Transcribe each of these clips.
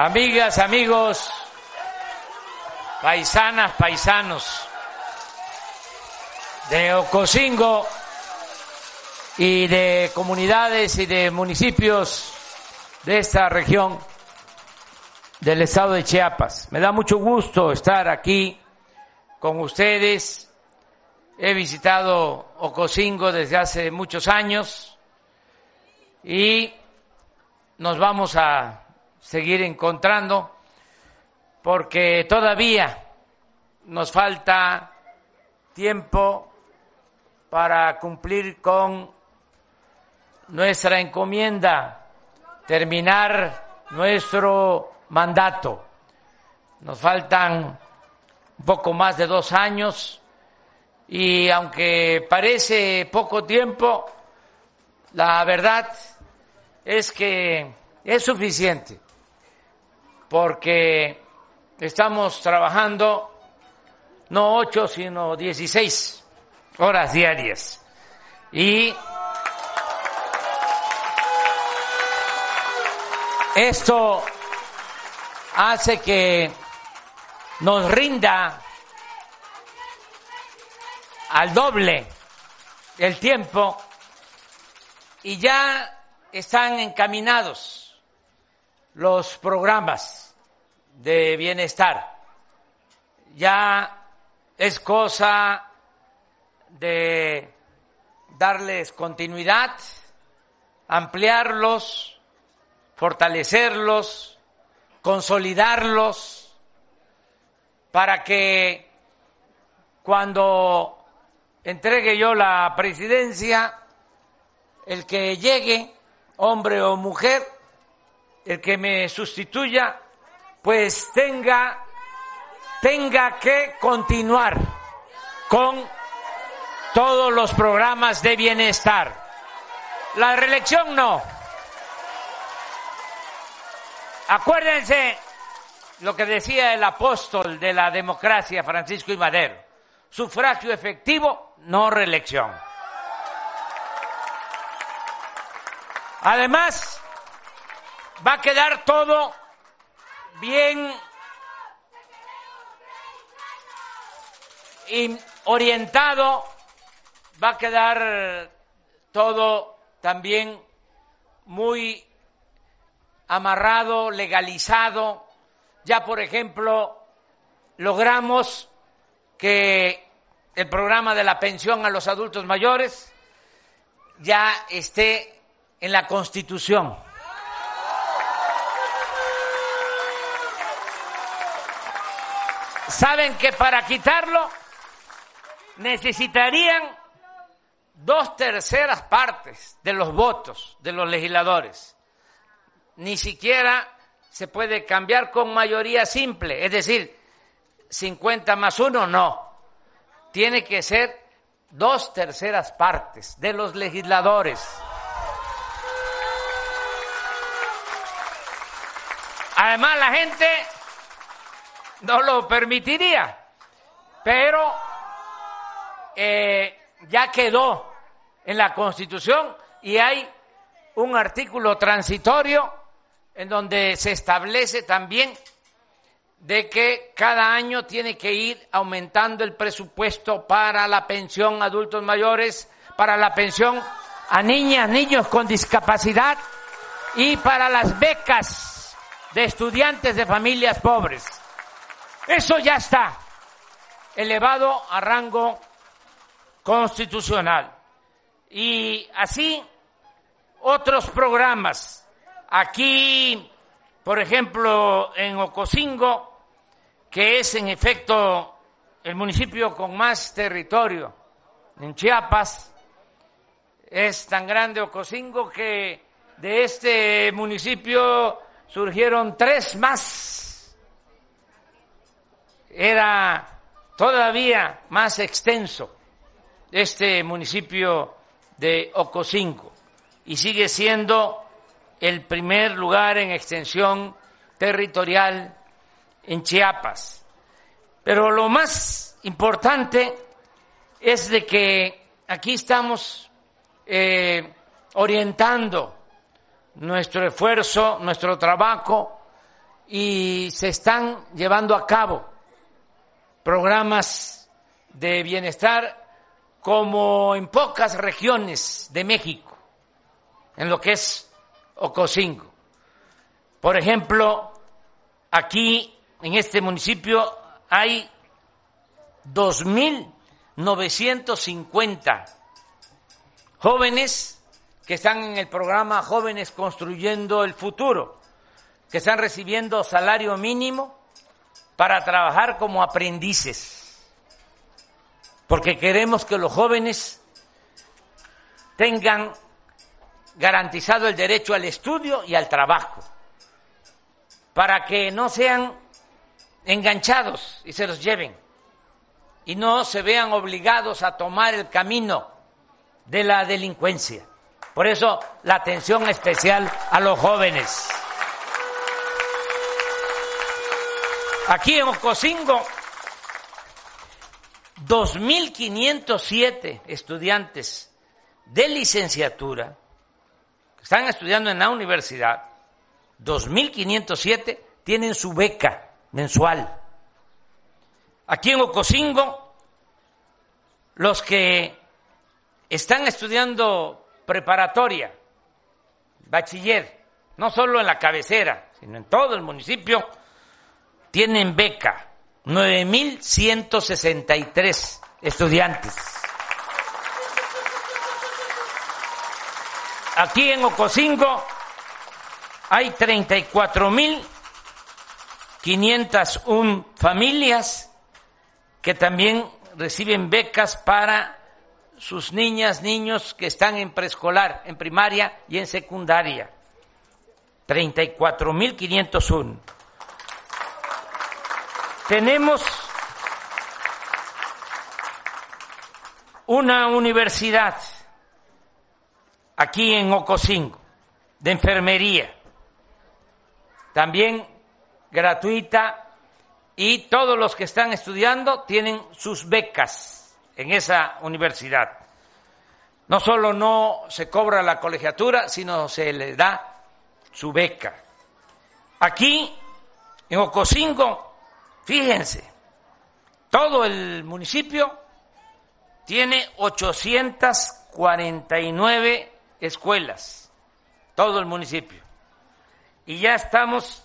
Amigas, amigos, paisanas, paisanos de Ocosingo y de comunidades y de municipios de esta región del estado de Chiapas. Me da mucho gusto estar aquí con ustedes. He visitado Ocosingo desde hace muchos años y nos vamos a seguir encontrando porque todavía nos falta tiempo para cumplir con nuestra encomienda, terminar nuestro mandato. Nos faltan un poco más de dos años y aunque parece poco tiempo, la verdad es que es suficiente porque estamos trabajando no ocho, sino dieciséis horas diarias. Y esto hace que nos rinda al doble el tiempo y ya están encaminados los programas de bienestar. Ya es cosa de darles continuidad, ampliarlos, fortalecerlos, consolidarlos, para que cuando entregue yo la presidencia, el que llegue, hombre o mujer, el que me sustituya, pues tenga, tenga que continuar con todos los programas de bienestar. La reelección no. Acuérdense lo que decía el apóstol de la democracia, Francisco I. Madero. Sufragio efectivo, no reelección. Además, va a quedar todo bien orientado, va a quedar todo también muy amarrado, legalizado. Ya, por ejemplo, logramos que el programa de la pensión a los adultos mayores ya esté en la Constitución. Saben que para quitarlo necesitarían dos terceras partes de los votos de los legisladores ni siquiera se puede cambiar con mayoría simple, es decir, 50 más uno, no. Tiene que ser dos terceras partes de los legisladores. Además, la gente no lo permitiría, pero eh, ya quedó en la Constitución y hay un artículo transitorio en donde se establece también de que cada año tiene que ir aumentando el presupuesto para la pensión a adultos mayores, para la pensión a niñas, niños con discapacidad y para las becas de estudiantes de familias pobres. Eso ya está elevado a rango constitucional. Y así otros programas Aquí, por ejemplo, en Ocosingo, que es en efecto el municipio con más territorio en Chiapas, es tan grande Ocosingo que de este municipio surgieron tres más. Era todavía más extenso este municipio de Ocosingo y sigue siendo el primer lugar en extensión territorial en Chiapas. Pero lo más importante es de que aquí estamos eh, orientando nuestro esfuerzo, nuestro trabajo y se están llevando a cabo programas de bienestar como en pocas regiones de México, en lo que es Ocosingo. Por ejemplo, aquí en este municipio hay 2.950 jóvenes que están en el programa Jóvenes Construyendo el Futuro, que están recibiendo salario mínimo para trabajar como aprendices, porque queremos que los jóvenes tengan garantizado el derecho al estudio y al trabajo, para que no sean enganchados y se los lleven y no se vean obligados a tomar el camino de la delincuencia. Por eso la atención especial a los jóvenes. Aquí en Ocosingo, 2.507 estudiantes de licenciatura que están estudiando en la universidad, 2.507 tienen su beca mensual. Aquí en Ocosingo, los que están estudiando preparatoria, bachiller, no solo en la cabecera, sino en todo el municipio, tienen beca, 9.163 estudiantes. Aquí en Ocosingo hay 34.501 familias que también reciben becas para sus niñas, niños que están en preescolar, en primaria y en secundaria. 34.501. Tenemos una universidad aquí en Ocosingo de enfermería, también gratuita y todos los que están estudiando tienen sus becas en esa universidad. No solo no se cobra la colegiatura, sino se le da su beca. Aquí, en Ocosingo, Fíjense, todo el municipio tiene 849 escuelas, todo el municipio. Y ya estamos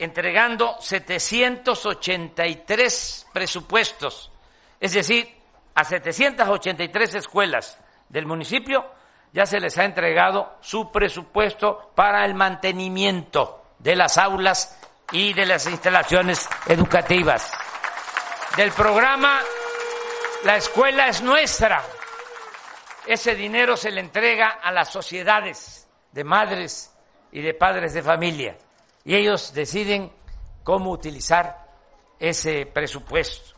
entregando 783 presupuestos, es decir, a 783 escuelas del municipio ya se les ha entregado su presupuesto para el mantenimiento de las aulas y de las instalaciones educativas. Del programa La escuela es nuestra. Ese dinero se le entrega a las sociedades de madres y de padres de familia y ellos deciden cómo utilizar ese presupuesto.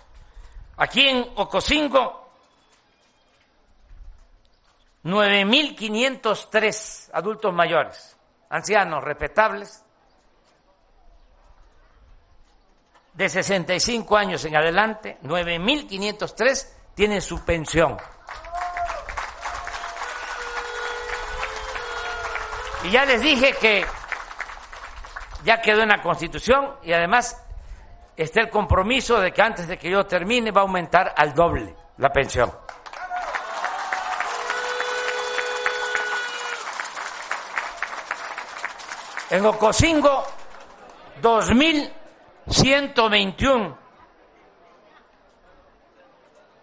Aquí en Ocosingo, 9.503 adultos mayores, ancianos respetables, de 65 años en adelante, 9.503 tienen su pensión. Y ya les dije que ya quedó en la Constitución y además está el compromiso de que antes de que yo termine va a aumentar al doble la pensión. En Ocosingo, 2000 121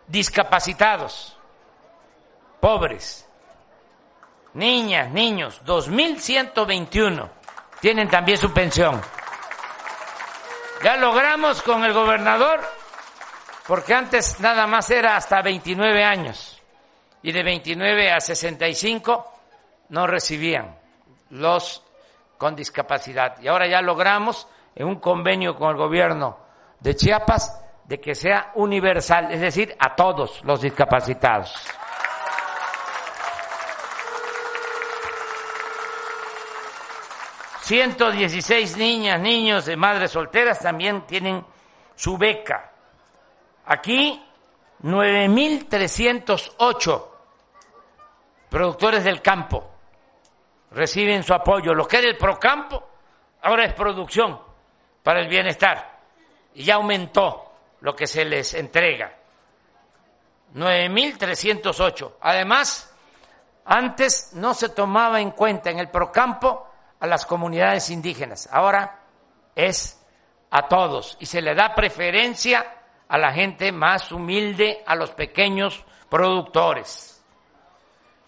discapacitados, pobres, niñas, niños, 2.121 tienen también su pensión. Ya logramos con el gobernador, porque antes nada más era hasta 29 años, y de 29 a 65 no recibían los con discapacidad. Y ahora ya logramos en un convenio con el gobierno de Chiapas de que sea universal, es decir, a todos los discapacitados. ...116 niñas, niños de madres solteras también tienen su beca. Aquí, 9.308 productores del campo reciben su apoyo. Lo que era el Procampo ahora es producción para el bienestar y ya aumentó lo que se les entrega. 9.308. Además, antes no se tomaba en cuenta en el procampo a las comunidades indígenas. Ahora es a todos y se le da preferencia a la gente más humilde, a los pequeños productores.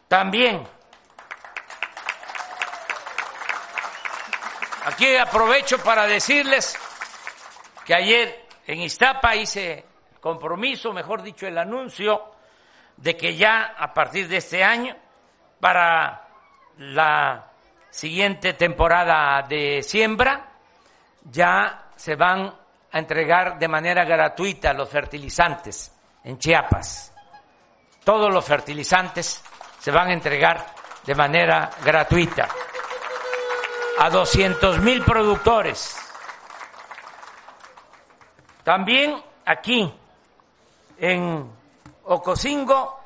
También, aquí aprovecho para decirles que ayer en Iztapa hice compromiso, mejor dicho, el anuncio de que ya a partir de este año, para la siguiente temporada de siembra, ya se van a entregar de manera gratuita los fertilizantes en Chiapas. Todos los fertilizantes se van a entregar de manera gratuita a 200 mil productores. También aquí en Ocosingo,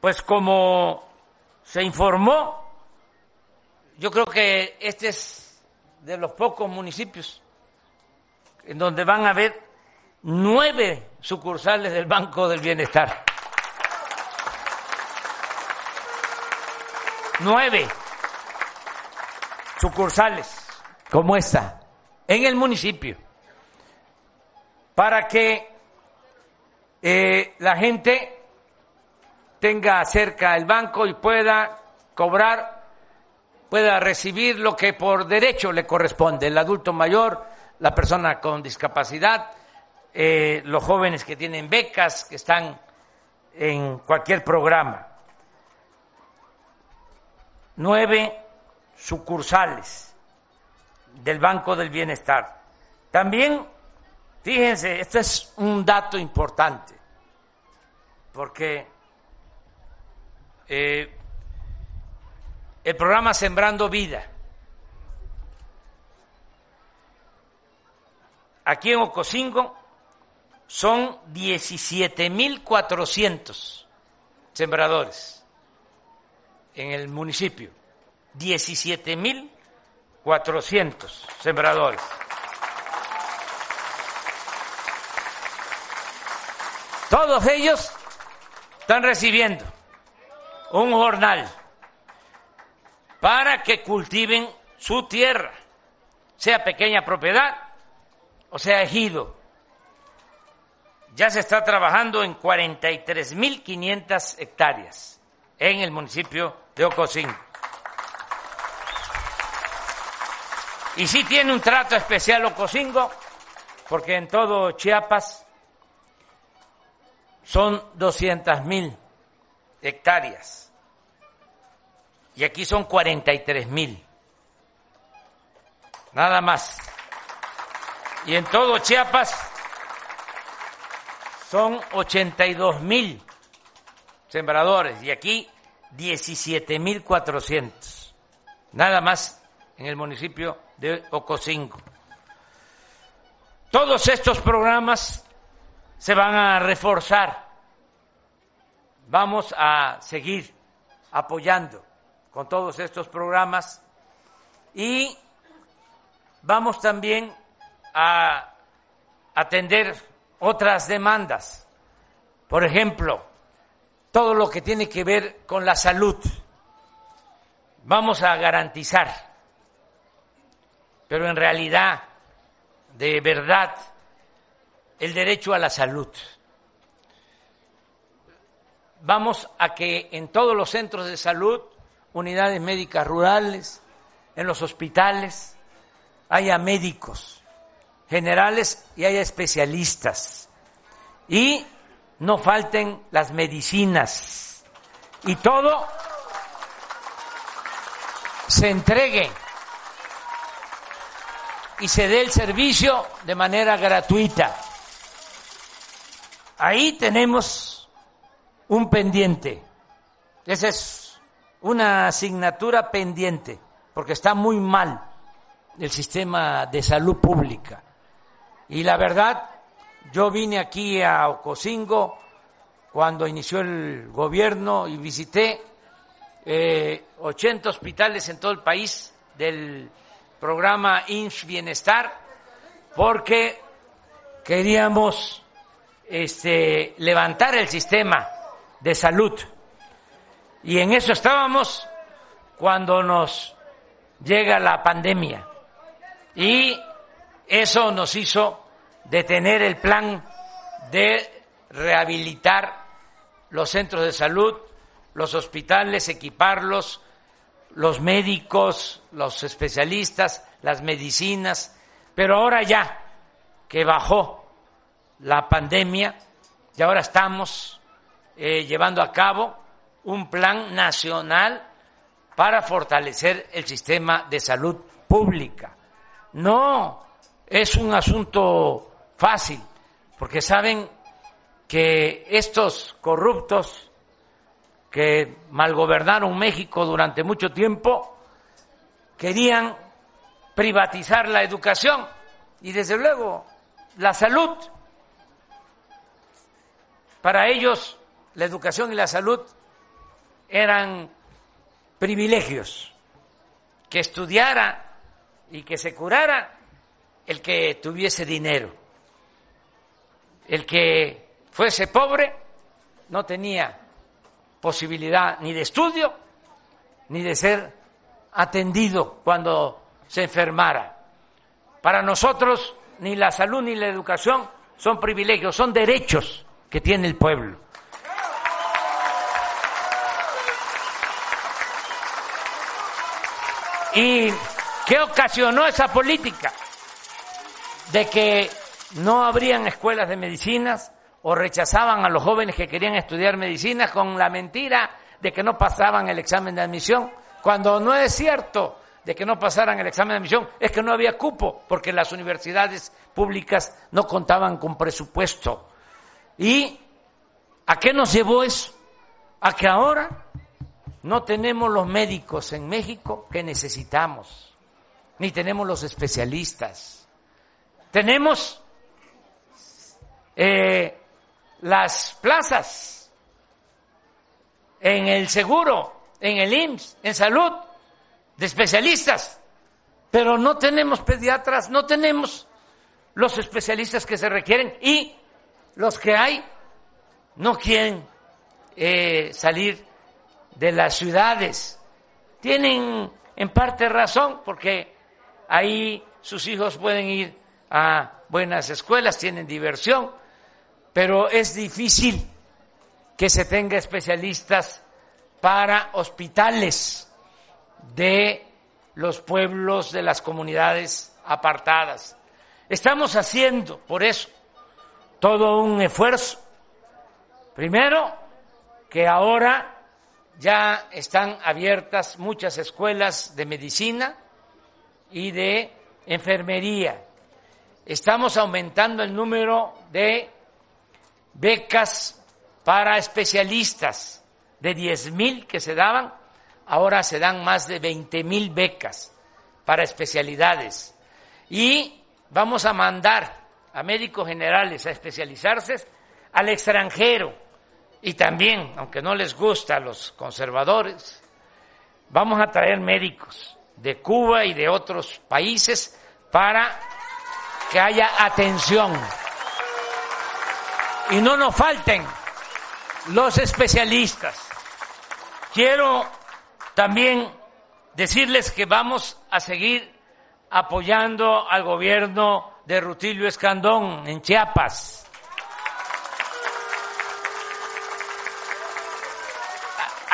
pues como se informó, yo creo que este es de los pocos municipios en donde van a haber nueve sucursales del Banco del Bienestar. Nueve sucursales como esta en el municipio para que eh, la gente tenga cerca el banco y pueda cobrar, pueda recibir lo que por derecho le corresponde, el adulto mayor, la persona con discapacidad, eh, los jóvenes que tienen becas, que están en cualquier programa. Nueve sucursales del Banco del Bienestar. También Fíjense, este es un dato importante, porque eh, el programa Sembrando Vida, aquí en Ocosingo, son 17.400 sembradores en el municipio, 17.400 sembradores. Todos ellos están recibiendo un jornal para que cultiven su tierra, sea pequeña propiedad o sea ejido. Ya se está trabajando en 43.500 hectáreas en el municipio de Ocosín. Y sí tiene un trato especial Ocosingo, porque en todo Chiapas son 200 mil hectáreas y aquí son 43 mil. Nada más. Y en todo Chiapas son 82 mil sembradores y aquí 17 mil 400. Nada más en el municipio de Ocosingo. Todos estos programas se van a reforzar. Vamos a seguir apoyando con todos estos programas y vamos también a atender otras demandas. Por ejemplo, todo lo que tiene que ver con la salud. Vamos a garantizar, pero en realidad, de verdad, el derecho a la salud. Vamos a que en todos los centros de salud, unidades médicas rurales, en los hospitales, haya médicos generales y haya especialistas. Y no falten las medicinas. Y todo se entregue y se dé el servicio de manera gratuita. Ahí tenemos un pendiente. Esa es una asignatura pendiente, porque está muy mal el sistema de salud pública. Y la verdad, yo vine aquí a Ocosingo cuando inició el gobierno y visité eh, 80 hospitales en todo el país del programa INS Bienestar porque queríamos este, levantar el sistema de salud. Y en eso estábamos cuando nos llega la pandemia. Y eso nos hizo detener el plan de rehabilitar los centros de salud, los hospitales, equiparlos, los médicos, los especialistas, las medicinas, pero ahora ya que bajó la pandemia y ahora estamos eh, llevando a cabo un plan nacional para fortalecer el sistema de salud pública. No es un asunto fácil, porque saben que estos corruptos que malgobernaron México durante mucho tiempo querían privatizar la educación y desde luego la salud. Para ellos la educación y la salud eran privilegios, que estudiara y que se curara el que tuviese dinero. El que fuese pobre no tenía posibilidad ni de estudio ni de ser atendido cuando se enfermara. Para nosotros ni la salud ni la educación son privilegios, son derechos que tiene el pueblo. ¿Y qué ocasionó esa política? De que no habrían escuelas de medicinas o rechazaban a los jóvenes que querían estudiar medicina con la mentira de que no pasaban el examen de admisión, cuando no es cierto de que no pasaran el examen de admisión, es que no había cupo, porque las universidades públicas no contaban con presupuesto. ¿Y a qué nos llevó eso? A que ahora no tenemos los médicos en México que necesitamos, ni tenemos los especialistas. Tenemos eh, las plazas en el seguro, en el IMSS, en salud, de especialistas, pero no tenemos pediatras, no tenemos los especialistas que se requieren y los que hay no quieren eh, salir de las ciudades. Tienen en parte razón porque ahí sus hijos pueden ir a buenas escuelas, tienen diversión, pero es difícil que se tenga especialistas para hospitales de los pueblos, de las comunidades apartadas. Estamos haciendo, por eso, todo un esfuerzo. Primero, que ahora ya están abiertas muchas escuelas de medicina y de enfermería. Estamos aumentando el número de becas para especialistas de 10 mil que se daban, ahora se dan más de 20 mil becas para especialidades. Y vamos a mandar a médicos generales a especializarse al extranjero y también, aunque no les gusta a los conservadores, vamos a traer médicos de Cuba y de otros países para que haya atención y no nos falten los especialistas. Quiero también decirles que vamos a seguir apoyando al gobierno de Rutilio Escandón en Chiapas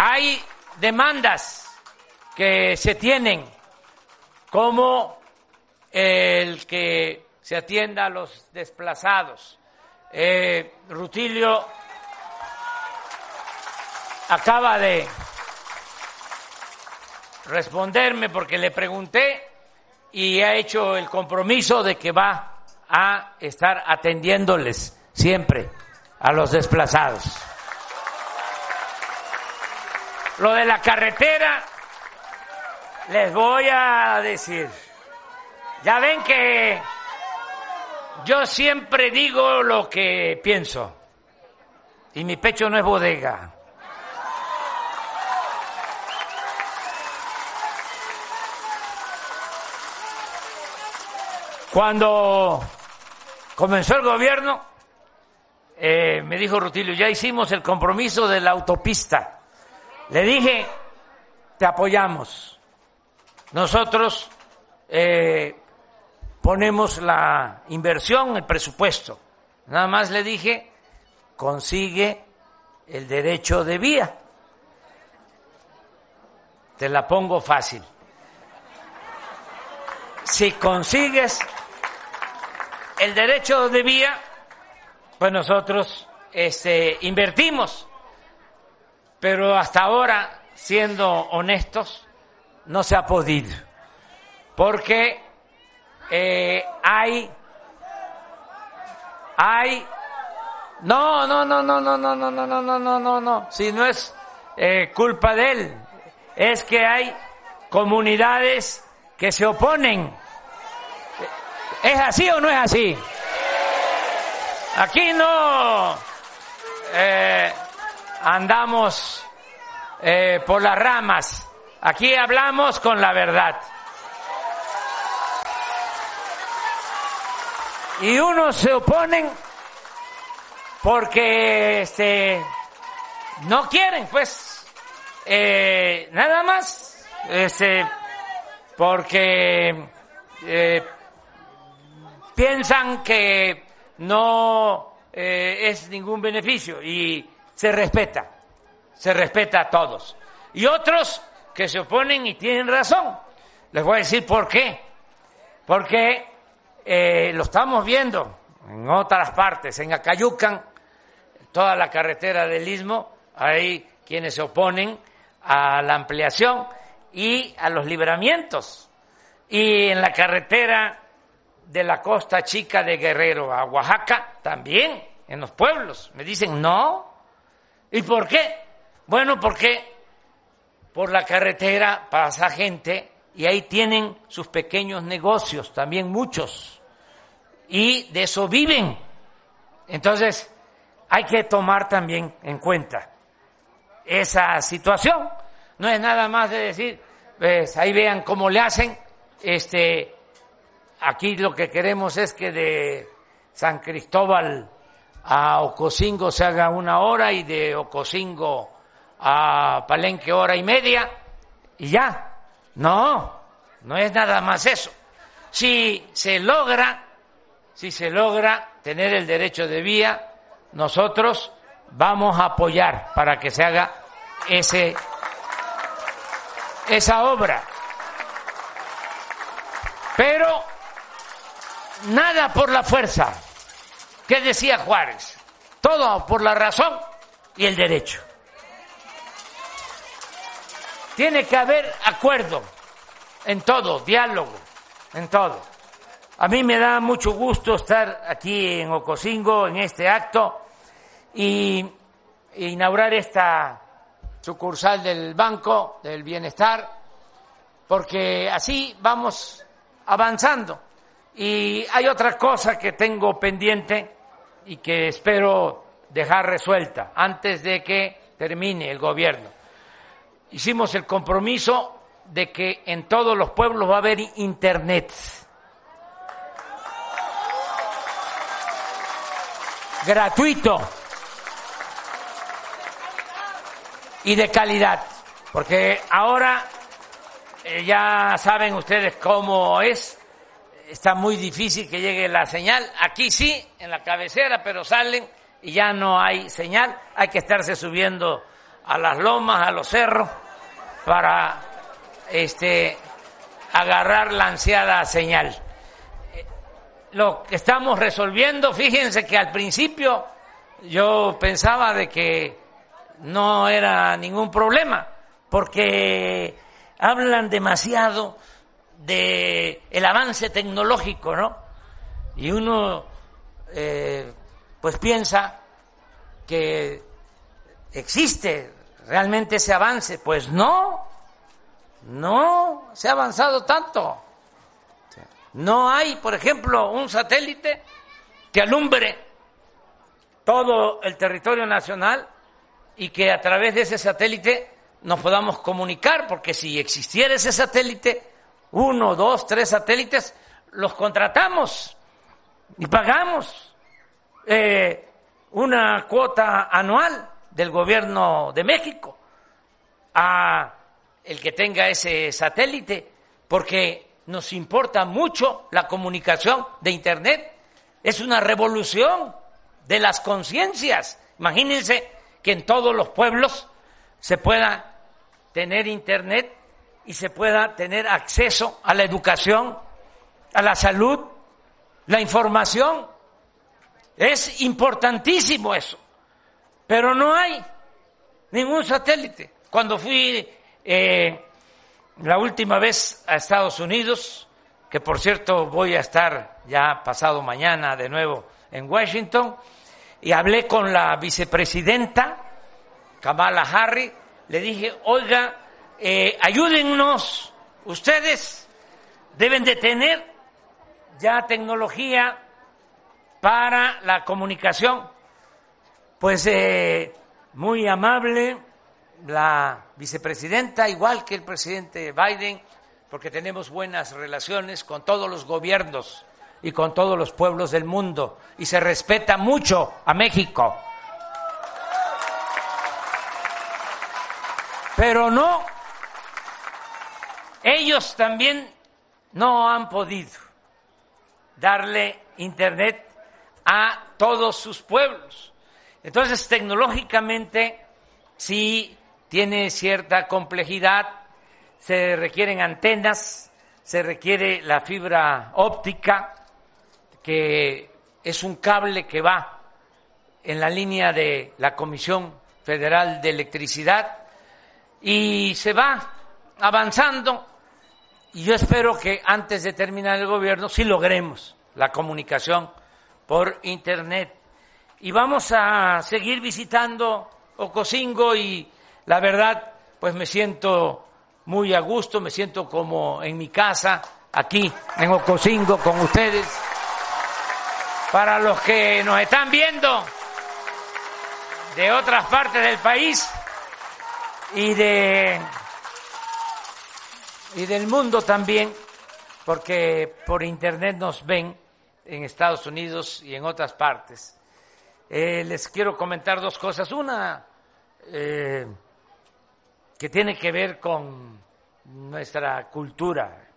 Hay demandas que se tienen, como el que se atienda a los desplazados. Eh, Rutilio acaba de responderme porque le pregunté y ha hecho el compromiso de que va a estar atendiéndoles siempre a los desplazados. Lo de la carretera, les voy a decir. Ya ven que yo siempre digo lo que pienso. Y mi pecho no es bodega. Cuando comenzó el gobierno, eh, me dijo Rutilio, ya hicimos el compromiso de la autopista. Le dije, te apoyamos. Nosotros eh, ponemos la inversión, el presupuesto. Nada más le dije, consigue el derecho de vía. Te la pongo fácil. Si consigues el derecho de vía, pues nosotros este, invertimos. Pero hasta ahora, siendo honestos, no se ha podido. Porque eh, hay, hay, no, no, no, no, no, no, no, no, no, no, no, no, no, si no es eh, culpa de él, es que hay comunidades que se oponen. ¿Es así o no es así? Aquí no eh, andamos eh, por las ramas, aquí hablamos con la verdad. Y unos se oponen porque este, no quieren, pues, eh, nada más, este, porque eh, piensan que no eh, es ningún beneficio y se respeta, se respeta a todos. Y otros que se oponen y tienen razón. Les voy a decir por qué. Porque eh, lo estamos viendo en otras partes, en Acayucan, toda la carretera del Istmo, hay quienes se oponen a la ampliación y a los libramientos. Y en la carretera de la costa chica de Guerrero a Oaxaca, también, en los pueblos, me dicen no. ¿Y por qué? Bueno, porque por la carretera pasa gente y ahí tienen sus pequeños negocios, también muchos, y de eso viven. Entonces, hay que tomar también en cuenta esa situación. No es nada más de decir, pues ahí vean cómo le hacen, este, aquí lo que queremos es que de San Cristóbal a Ocosingo se haga una hora y de Ocosingo a Palenque hora y media y ya. No, no es nada más eso. Si se logra, si se logra tener el derecho de vía, nosotros vamos a apoyar para que se haga ese esa obra. Pero nada por la fuerza. ¿Qué decía Juárez? Todo por la razón y el derecho. Tiene que haber acuerdo en todo, diálogo, en todo. A mí me da mucho gusto estar aquí en Ocosingo, en este acto, y inaugurar esta sucursal del Banco del Bienestar, porque así vamos avanzando. Y hay otra cosa que tengo pendiente y que espero dejar resuelta antes de que termine el gobierno hicimos el compromiso de que en todos los pueblos va a haber internet. Gratuito. Y de calidad, porque ahora eh, ya saben ustedes cómo es, está muy difícil que llegue la señal, aquí sí, en la cabecera, pero salen y ya no hay señal, hay que estarse subiendo a las lomas, a los cerros para este, agarrar la ansiada señal. Lo que estamos resolviendo, fíjense que al principio yo pensaba de que no era ningún problema, porque hablan demasiado de el avance tecnológico, ¿no? Y uno eh, pues piensa que existe realmente ese avance. Pues no, no se ha avanzado tanto. No hay, por ejemplo, un satélite que alumbre todo el territorio nacional y que a través de ese satélite nos podamos comunicar, porque si existiera ese satélite, uno, dos, tres satélites, los contratamos y pagamos eh, una cuota anual del gobierno de México a el que tenga ese satélite, porque nos importa mucho la comunicación de Internet. Es una revolución de las conciencias. Imagínense que en todos los pueblos se pueda tener Internet y se pueda tener acceso a la educación, a la salud, la información. Es importantísimo eso, pero no hay ningún satélite. Cuando fui eh, la última vez a Estados Unidos, que por cierto voy a estar ya pasado mañana de nuevo en Washington, y hablé con la vicepresidenta Kamala Harris, le dije, oiga, eh, ayúdennos, ustedes deben de tener ya tecnología para la comunicación. Pues eh, muy amable la vicepresidenta, igual que el presidente Biden, porque tenemos buenas relaciones con todos los gobiernos y con todos los pueblos del mundo y se respeta mucho a México. Pero no, ellos también no han podido darle internet a todos sus pueblos. Entonces, tecnológicamente, sí tiene cierta complejidad, se requieren antenas, se requiere la fibra óptica, que es un cable que va en la línea de la Comisión Federal de Electricidad y se va avanzando y yo espero que antes de terminar el gobierno sí logremos la comunicación por Internet. Y vamos a seguir visitando Ocosingo y la verdad, pues me siento muy a gusto, me siento como en mi casa, aquí en Ocosingo con ustedes. Para los que nos están viendo de otras partes del país y de y del mundo también, porque por internet nos ven en Estados Unidos y en otras partes. Eh, les quiero comentar dos cosas. Una eh, que tiene que ver con nuestra cultura,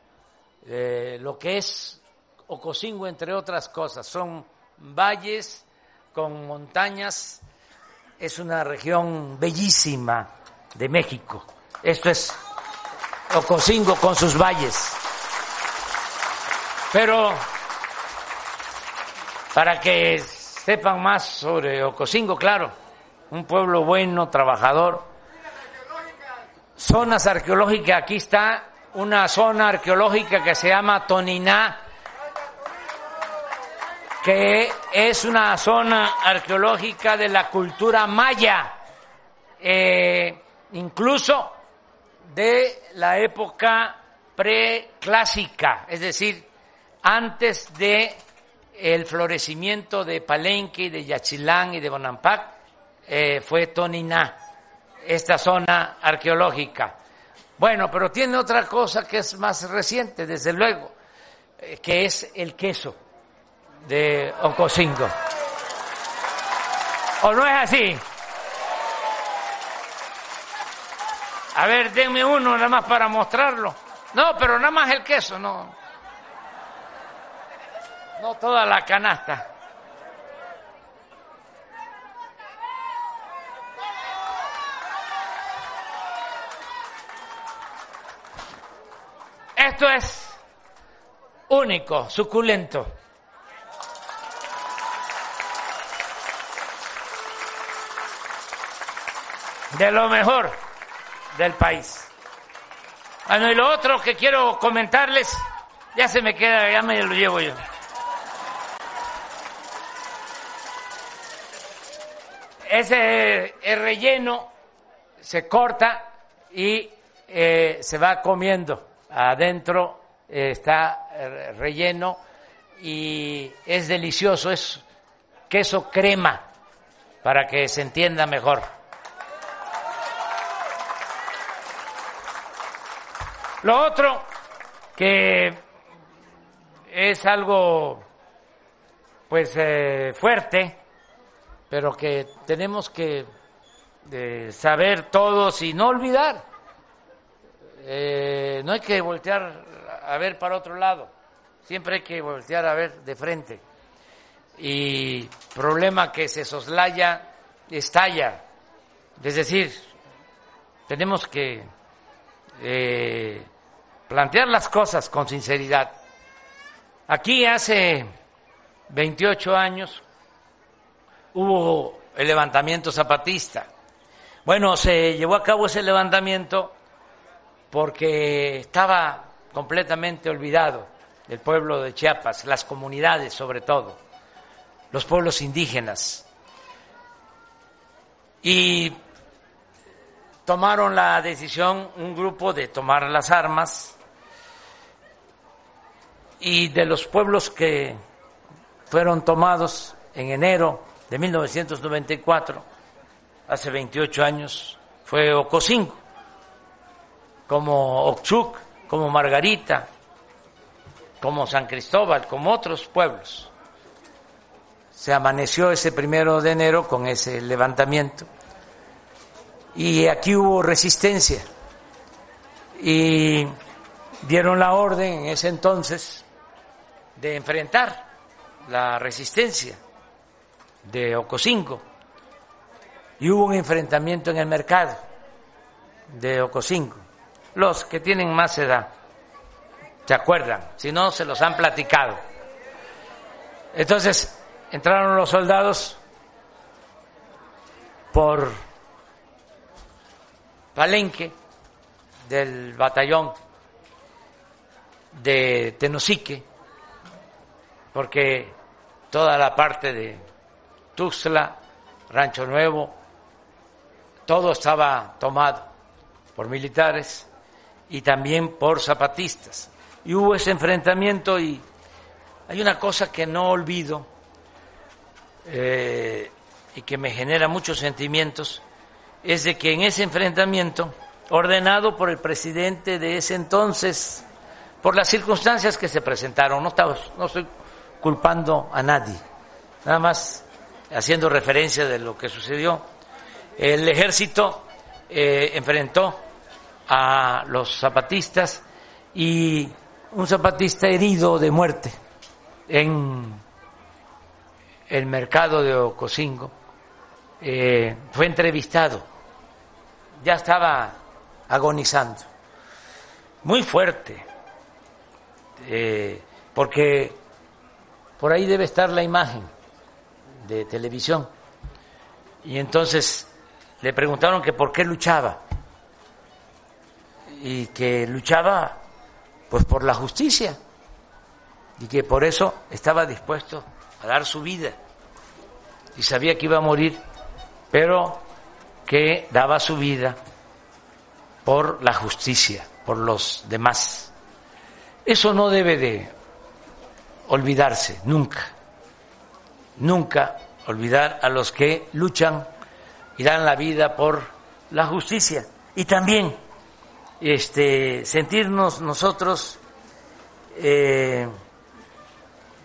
eh, lo que es Ocosingo, entre otras cosas. Son valles con montañas, es una región bellísima de México. Esto es Ocosingo con sus valles. Pero para que sepan más sobre Ocosingo, claro, un pueblo bueno, trabajador. Zonas arqueológicas, aquí está una zona arqueológica que se llama Toniná, que es una zona arqueológica de la cultura maya, eh, incluso de la época preclásica, es decir, antes de el florecimiento de Palenque, de Yachilán y de Bonampak, eh, fue Toniná, esta zona arqueológica. Bueno, pero tiene otra cosa que es más reciente, desde luego, eh, que es el queso de Ocosingo. ¿O no es así? A ver, denme uno nada más para mostrarlo. No, pero nada más el queso, no. No toda la canasta. Esto es único, suculento. De lo mejor del país. Bueno, y lo otro que quiero comentarles, ya se me queda, ya me lo llevo yo. Ese el relleno se corta y eh, se va comiendo. Adentro eh, está eh, relleno y es delicioso, es queso crema, para que se entienda mejor. Lo otro que es algo pues eh, fuerte, pero que tenemos que eh, saber todos y no olvidar. Eh, no hay que voltear a ver para otro lado, siempre hay que voltear a ver de frente. Y problema que se soslaya, estalla. Es decir, tenemos que plantear las cosas con sinceridad. Aquí hace 28 años hubo el levantamiento zapatista. Bueno, se llevó a cabo ese levantamiento porque estaba completamente olvidado el pueblo de Chiapas, las comunidades sobre todo, los pueblos indígenas. Y tomaron la decisión un grupo de tomar las armas y de los pueblos que fueron tomados en enero de 1994, hace 28 años, fue Ocosingo, como Ochuc, como Margarita, como San Cristóbal, como otros pueblos. Se amaneció ese primero de enero con ese levantamiento y aquí hubo resistencia y dieron la orden en ese entonces de enfrentar la resistencia de Ocosingo y hubo un enfrentamiento en el mercado de Ocosingo. Los que tienen más edad se acuerdan, si no se los han platicado. Entonces entraron los soldados por Palenque del batallón de Tenosique, porque toda la parte de Tuxtla, Rancho Nuevo, todo estaba tomado por militares y también por zapatistas. Y hubo ese enfrentamiento y hay una cosa que no olvido eh, y que me genera muchos sentimientos, es de que en ese enfrentamiento, ordenado por el presidente de ese entonces, por las circunstancias que se presentaron, no, no estoy culpando a nadie, nada más haciendo referencia de lo que sucedió. El ejército eh, enfrentó a los zapatistas y un zapatista herido de muerte en el mercado de Ocosingo eh, fue entrevistado, ya estaba agonizando, muy fuerte, eh, porque por ahí debe estar la imagen de televisión. Y entonces le preguntaron que por qué luchaba. Y que luchaba pues por la justicia. Y que por eso estaba dispuesto a dar su vida. Y sabía que iba a morir, pero que daba su vida por la justicia, por los demás. Eso no debe de olvidarse, nunca, nunca olvidar a los que luchan y dan la vida por la justicia. Y también este sentirnos nosotros eh,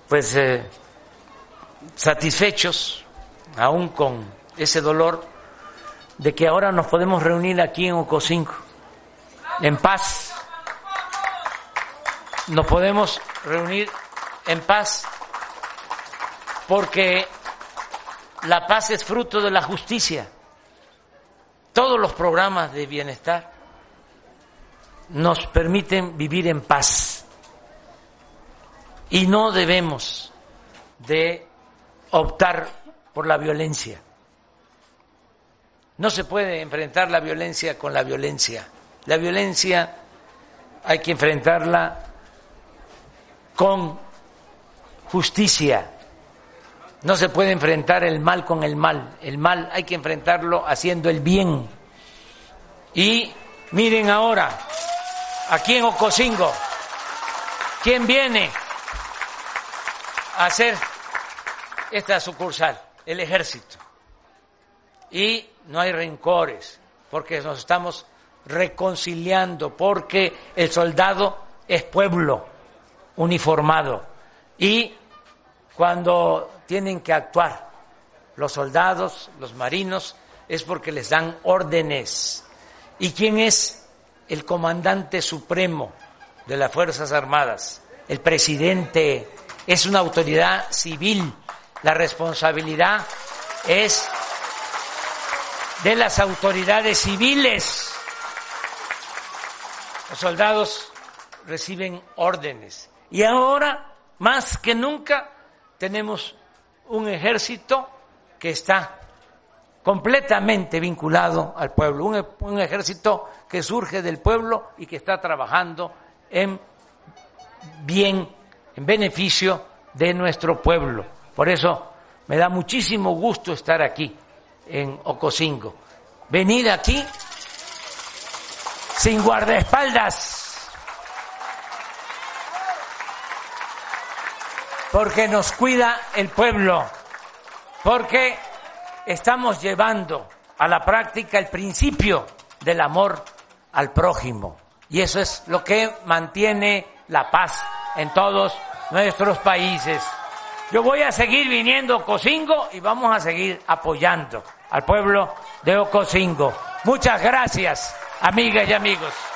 pues eh, satisfechos aún con ese dolor de que ahora nos podemos reunir aquí en Ocosinco en paz. Nos podemos reunir en paz, porque la paz es fruto de la justicia. Todos los programas de bienestar nos permiten vivir en paz y no debemos de optar por la violencia. No se puede enfrentar la violencia con la violencia. La violencia hay que enfrentarla con justicia. No se puede enfrentar el mal con el mal. El mal hay que enfrentarlo haciendo el bien. Y miren ahora, aquí en Ocosingo, ¿quién viene a hacer esta sucursal? El ejército. Y no hay rencores, porque nos estamos reconciliando, porque el soldado es pueblo uniformado Y cuando tienen que actuar los soldados, los marinos, es porque les dan órdenes. ¿Y quién es el comandante supremo de las Fuerzas Armadas? El presidente es una autoridad civil. La responsabilidad es de las autoridades civiles. Los soldados reciben órdenes. Y ahora, más que nunca, tenemos un ejército que está completamente vinculado al pueblo, un, ejército que surge del pueblo y que está trabajando en bien, en beneficio de nuestro pueblo. Por eso me da muchísimo gusto estar aquí en Ocosingo. Venir aquí sin guardaespaldas, porque nos cuida el pueblo, porque estamos llevando a la práctica el principio del amor al prójimo. Y eso es lo que mantiene la paz en todos nuestros países. Yo voy a seguir viniendo a y vamos a seguir apoyando al pueblo de Ocosingo. Muchas gracias, amigas y amigos.